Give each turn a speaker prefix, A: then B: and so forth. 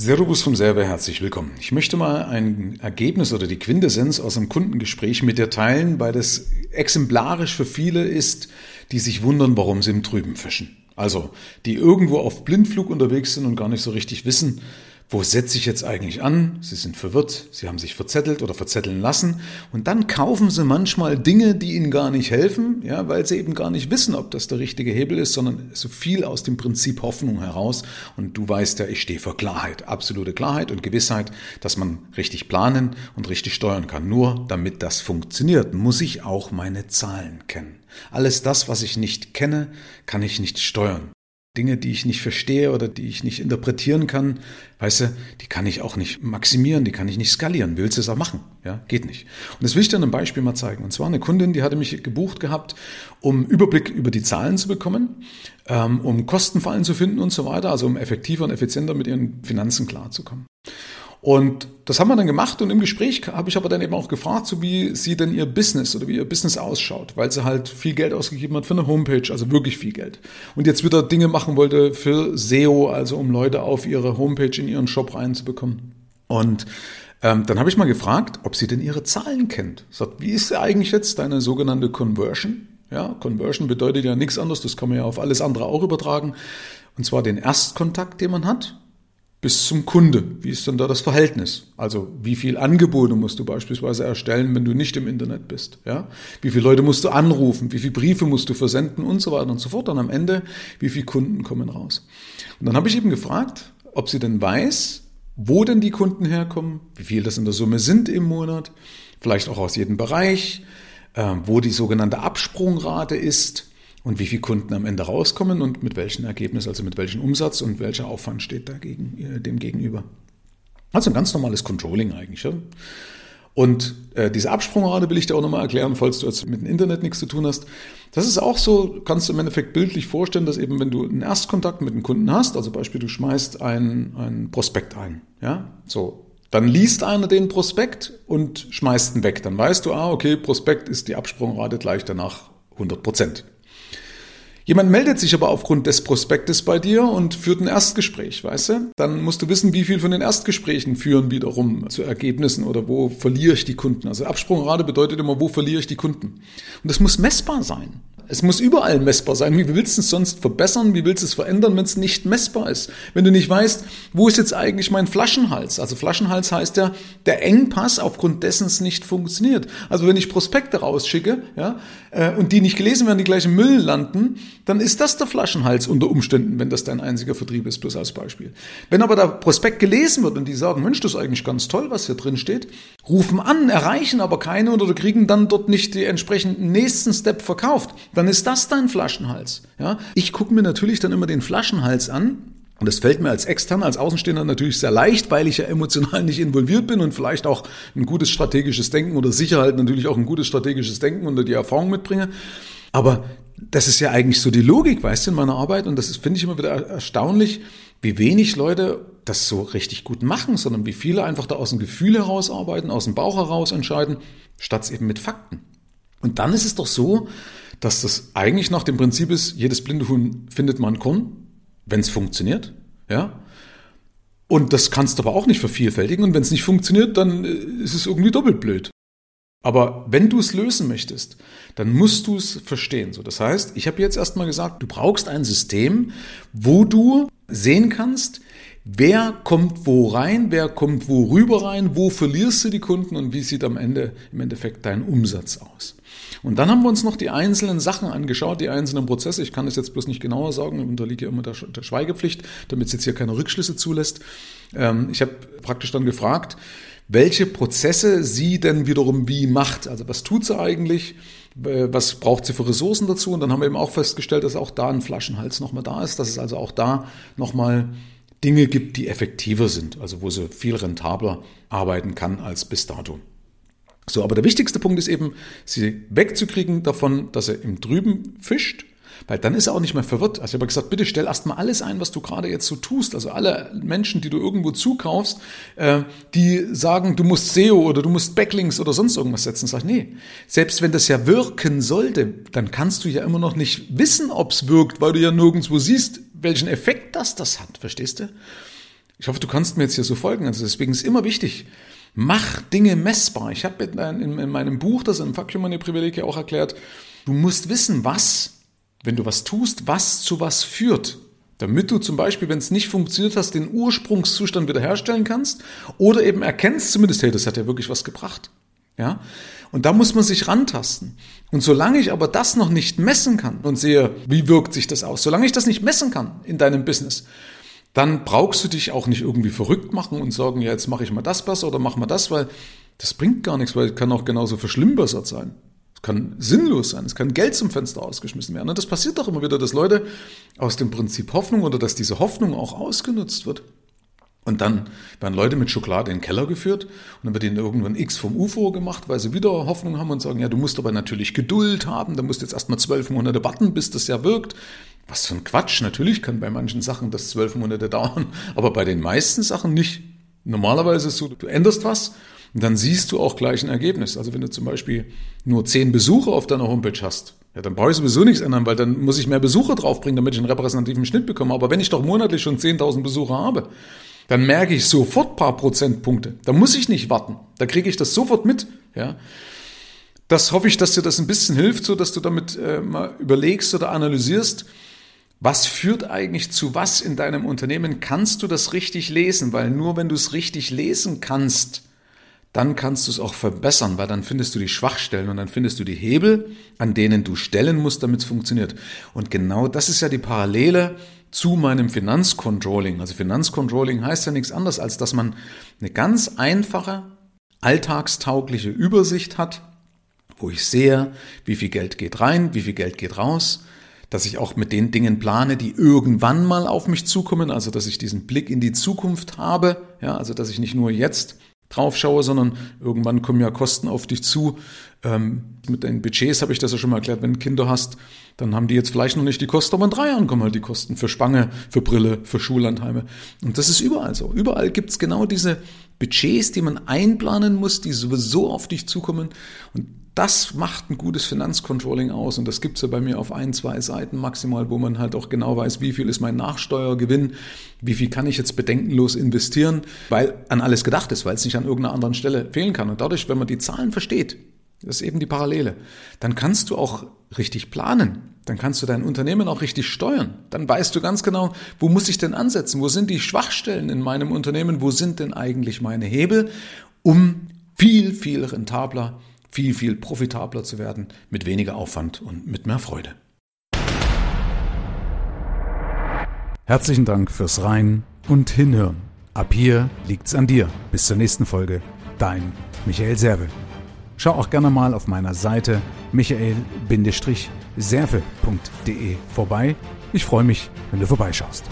A: Servus vom Server, herzlich willkommen. Ich möchte mal ein Ergebnis oder die Quintessenz aus einem Kundengespräch mit dir teilen, weil das exemplarisch für viele ist, die sich wundern, warum sie im Trüben fischen. Also, die irgendwo auf Blindflug unterwegs sind und gar nicht so richtig wissen, wo setze ich jetzt eigentlich an? Sie sind verwirrt, sie haben sich verzettelt oder verzetteln lassen und dann kaufen sie manchmal Dinge, die ihnen gar nicht helfen, ja, weil sie eben gar nicht wissen, ob das der richtige Hebel ist, sondern so viel aus dem Prinzip Hoffnung heraus. Und du weißt ja, ich stehe für Klarheit, absolute Klarheit und Gewissheit, dass man richtig planen und richtig steuern kann. Nur damit das funktioniert, muss ich auch meine Zahlen kennen. Alles das, was ich nicht kenne, kann ich nicht steuern. Dinge, die ich nicht verstehe oder die ich nicht interpretieren kann, weißt du, die kann ich auch nicht maximieren, die kann ich nicht skalieren. Willst du es auch machen? Ja, geht nicht. Und das will ich dir an einem Beispiel mal zeigen. Und zwar eine Kundin, die hatte mich gebucht gehabt, um Überblick über die Zahlen zu bekommen, ähm, um Kostenfallen zu finden und so weiter, also um effektiver und effizienter mit ihren Finanzen klarzukommen. Und das haben wir dann gemacht und im Gespräch habe ich aber dann eben auch gefragt, so wie sie denn ihr Business oder wie ihr Business ausschaut, weil sie halt viel Geld ausgegeben hat für eine Homepage, also wirklich viel Geld. Und jetzt wieder Dinge machen wollte für SEO, also um Leute auf ihre Homepage in ihren Shop reinzubekommen. Und ähm, dann habe ich mal gefragt, ob sie denn ihre Zahlen kennt. Sagt, wie ist eigentlich jetzt deine sogenannte Conversion? Ja, Conversion bedeutet ja nichts anderes, das kann man ja auf alles andere auch übertragen. Und zwar den Erstkontakt, den man hat bis zum Kunde. Wie ist denn da das Verhältnis? Also wie viel Angebote musst du beispielsweise erstellen, wenn du nicht im Internet bist? Ja? Wie viele Leute musst du anrufen? Wie viele Briefe musst du versenden und so weiter und so fort? Und am Ende, wie viele Kunden kommen raus? Und dann habe ich eben gefragt, ob sie denn weiß, wo denn die Kunden herkommen, wie viel das in der Summe sind im Monat, vielleicht auch aus jedem Bereich, äh, wo die sogenannte Absprungrate ist, und wie viele Kunden am Ende rauskommen und mit welchem Ergebnis, also mit welchem Umsatz und welcher Aufwand steht dagegen, äh, dem gegenüber. Also ein ganz normales Controlling eigentlich. Ja? Und äh, diese Absprungrate will ich dir auch nochmal erklären, falls du jetzt mit dem Internet nichts zu tun hast. Das ist auch so, kannst du im Endeffekt bildlich vorstellen, dass eben, wenn du einen Erstkontakt mit einem Kunden hast, also Beispiel, du schmeißt ein, ein Prospekt ein, ja, so, dann liest einer den Prospekt und schmeißt ihn weg. Dann weißt du, ah, okay, Prospekt ist die Absprungrate gleich danach 100 Prozent. Jemand meldet sich aber aufgrund des Prospektes bei dir und führt ein Erstgespräch, weißt du? Dann musst du wissen, wie viel von den Erstgesprächen führen wiederum zu Ergebnissen oder wo verliere ich die Kunden. Also Absprungrate bedeutet immer, wo verliere ich die Kunden. Und das muss messbar sein. Es muss überall messbar sein. Wie willst du es sonst verbessern? Wie willst du es verändern, wenn es nicht messbar ist? Wenn du nicht weißt, wo ist jetzt eigentlich mein Flaschenhals? Also Flaschenhals heißt ja, der Engpass aufgrund dessen es nicht funktioniert. Also wenn ich Prospekte rausschicke, ja, äh, und die nicht gelesen werden, die gleich im Müll landen, dann ist das der Flaschenhals unter Umständen, wenn das dein einziger Vertrieb ist, bloß als Beispiel. Wenn aber der Prospekt gelesen wird und die sagen, Mensch, das ist eigentlich ganz toll, was hier drin steht, rufen an, erreichen aber keine oder kriegen dann dort nicht die entsprechenden nächsten Step verkauft, dann ist das dein Flaschenhals. Ja? Ich gucke mir natürlich dann immer den Flaschenhals an und das fällt mir als Externer, als Außenstehender natürlich sehr leicht, weil ich ja emotional nicht involviert bin und vielleicht auch ein gutes strategisches Denken oder Sicherheit natürlich auch ein gutes strategisches Denken unter die Erfahrung mitbringe. Aber das ist ja eigentlich so die Logik, weißt du, in meiner Arbeit. Und das finde ich immer wieder erstaunlich, wie wenig Leute das so richtig gut machen, sondern wie viele einfach da aus dem Gefühl heraus arbeiten, aus dem Bauch heraus entscheiden, statt eben mit Fakten. Und dann ist es doch so, dass das eigentlich nach dem Prinzip ist, jedes blinde Huhn findet man Korn, wenn es funktioniert, ja. Und das kannst du aber auch nicht vervielfältigen. Und wenn es nicht funktioniert, dann äh, ist es irgendwie doppelt blöd. Aber wenn du es lösen möchtest, dann musst du es verstehen. So, das heißt, ich habe jetzt erstmal gesagt, du brauchst ein System, wo du sehen kannst, wer kommt wo rein, wer kommt wo rüber rein, wo verlierst du die Kunden und wie sieht am Ende im Endeffekt dein Umsatz aus. Und dann haben wir uns noch die einzelnen Sachen angeschaut, die einzelnen Prozesse. Ich kann das jetzt bloß nicht genauer sagen, unterliege immer der, der Schweigepflicht, damit es jetzt hier keine Rückschlüsse zulässt. Ähm, ich habe praktisch dann gefragt, welche Prozesse sie denn wiederum wie macht. Also was tut sie eigentlich? Was braucht sie für Ressourcen dazu? Und dann haben wir eben auch festgestellt, dass auch da ein Flaschenhals nochmal da ist, dass es also auch da nochmal Dinge gibt, die effektiver sind, also wo sie viel rentabler arbeiten kann als bis dato. So, aber der wichtigste Punkt ist eben, sie wegzukriegen davon, dass er im Drüben fischt, weil dann ist er auch nicht mehr verwirrt. Also ich habe gesagt, bitte stell erstmal alles ein, was du gerade jetzt so tust. Also alle Menschen, die du irgendwo zukaufst, äh, die sagen, du musst SEO oder du musst Backlinks oder sonst irgendwas setzen. Sag nee. Selbst wenn das ja wirken sollte, dann kannst du ja immer noch nicht wissen, ob es wirkt, weil du ja nirgendwo siehst, welchen Effekt das das hat. Verstehst du? Ich hoffe, du kannst mir jetzt hier so folgen. Also deswegen ist immer wichtig, mach Dinge messbar. Ich habe in, in, meinem Buch, das im Fuck Money Privileg auch erklärt, du musst wissen, was, wenn du was tust, was zu was führt. Damit du zum Beispiel, wenn es nicht funktioniert hast, den Ursprungszustand wiederherstellen kannst oder eben erkennst zumindest, hey, das hat ja wirklich was gebracht. Ja? Und da muss man sich rantasten. Und solange ich aber das noch nicht messen kann und sehe, wie wirkt sich das aus, solange ich das nicht messen kann in deinem Business, dann brauchst du dich auch nicht irgendwie verrückt machen und sagen, ja, jetzt mache ich mal das besser oder mach mal das, weil das bringt gar nichts, weil es kann auch genauso verschlimmbessert sein. Es kann sinnlos sein, es kann Geld zum Fenster ausgeschmissen werden. Und das passiert doch immer wieder, dass Leute aus dem Prinzip Hoffnung oder dass diese Hoffnung auch ausgenutzt wird. Und dann werden Leute mit Schokolade in den Keller geführt und dann wird ihnen irgendwann X vom UFO gemacht, weil sie wieder Hoffnung haben und sagen, ja, du musst aber natürlich Geduld haben, da musst jetzt erstmal zwölf Monate warten, bis das ja wirkt. Was für ein Quatsch. Natürlich kann bei manchen Sachen das zwölf Monate dauern, aber bei den meisten Sachen nicht. Normalerweise ist es so, du änderst was und dann siehst du auch gleich ein Ergebnis. Also wenn du zum Beispiel nur zehn Besucher auf deiner Homepage hast, ja, dann brauche ich sowieso nichts ändern, weil dann muss ich mehr Besucher draufbringen, damit ich einen repräsentativen Schnitt bekomme. Aber wenn ich doch monatlich schon 10.000 Besucher habe, dann merke ich sofort paar Prozentpunkte. Da muss ich nicht warten. Da kriege ich das sofort mit. Ja. Das hoffe ich, dass dir das ein bisschen hilft, so dass du damit äh, mal überlegst oder analysierst, was führt eigentlich zu was in deinem Unternehmen? Kannst du das richtig lesen? Weil nur wenn du es richtig lesen kannst, dann kannst du es auch verbessern, weil dann findest du die Schwachstellen und dann findest du die Hebel, an denen du stellen musst, damit es funktioniert. Und genau das ist ja die Parallele zu meinem Finanzcontrolling. Also Finanzcontrolling heißt ja nichts anderes, als dass man eine ganz einfache, alltagstaugliche Übersicht hat, wo ich sehe, wie viel Geld geht rein, wie viel Geld geht raus, dass ich auch mit den Dingen plane, die irgendwann mal auf mich zukommen, also dass ich diesen Blick in die Zukunft habe, ja, also dass ich nicht nur jetzt drauf schaue, sondern irgendwann kommen ja Kosten auf dich zu. Ähm, mit den Budgets habe ich das ja schon mal erklärt, wenn du Kinder hast, dann haben die jetzt vielleicht noch nicht die Kosten, aber in drei Jahren kommen halt die Kosten für Spange, für Brille, für Schullandheime. Und das ist überall so. Überall gibt's genau diese Budgets, die man einplanen muss, die sowieso auf dich zukommen. Und das macht ein gutes Finanzcontrolling aus und das gibt's ja bei mir auf ein, zwei Seiten maximal, wo man halt auch genau weiß, wie viel ist mein Nachsteuergewinn, wie viel kann ich jetzt bedenkenlos investieren, weil an alles gedacht ist, weil es nicht an irgendeiner anderen Stelle fehlen kann. Und dadurch, wenn man die Zahlen versteht, das ist eben die Parallele, dann kannst du auch richtig planen. Dann kannst du dein Unternehmen auch richtig steuern. Dann weißt du ganz genau, wo muss ich denn ansetzen? Wo sind die Schwachstellen in meinem Unternehmen? Wo sind denn eigentlich meine Hebel, um viel, viel rentabler viel, viel profitabler zu werden, mit weniger Aufwand und mit mehr Freude.
B: Herzlichen Dank fürs Rein und Hinhören. Ab hier liegt's an dir. Bis zur nächsten Folge. Dein Michael Serve. Schau auch gerne mal auf meiner Seite michael-serve.de vorbei. Ich freue mich, wenn du vorbeischaust.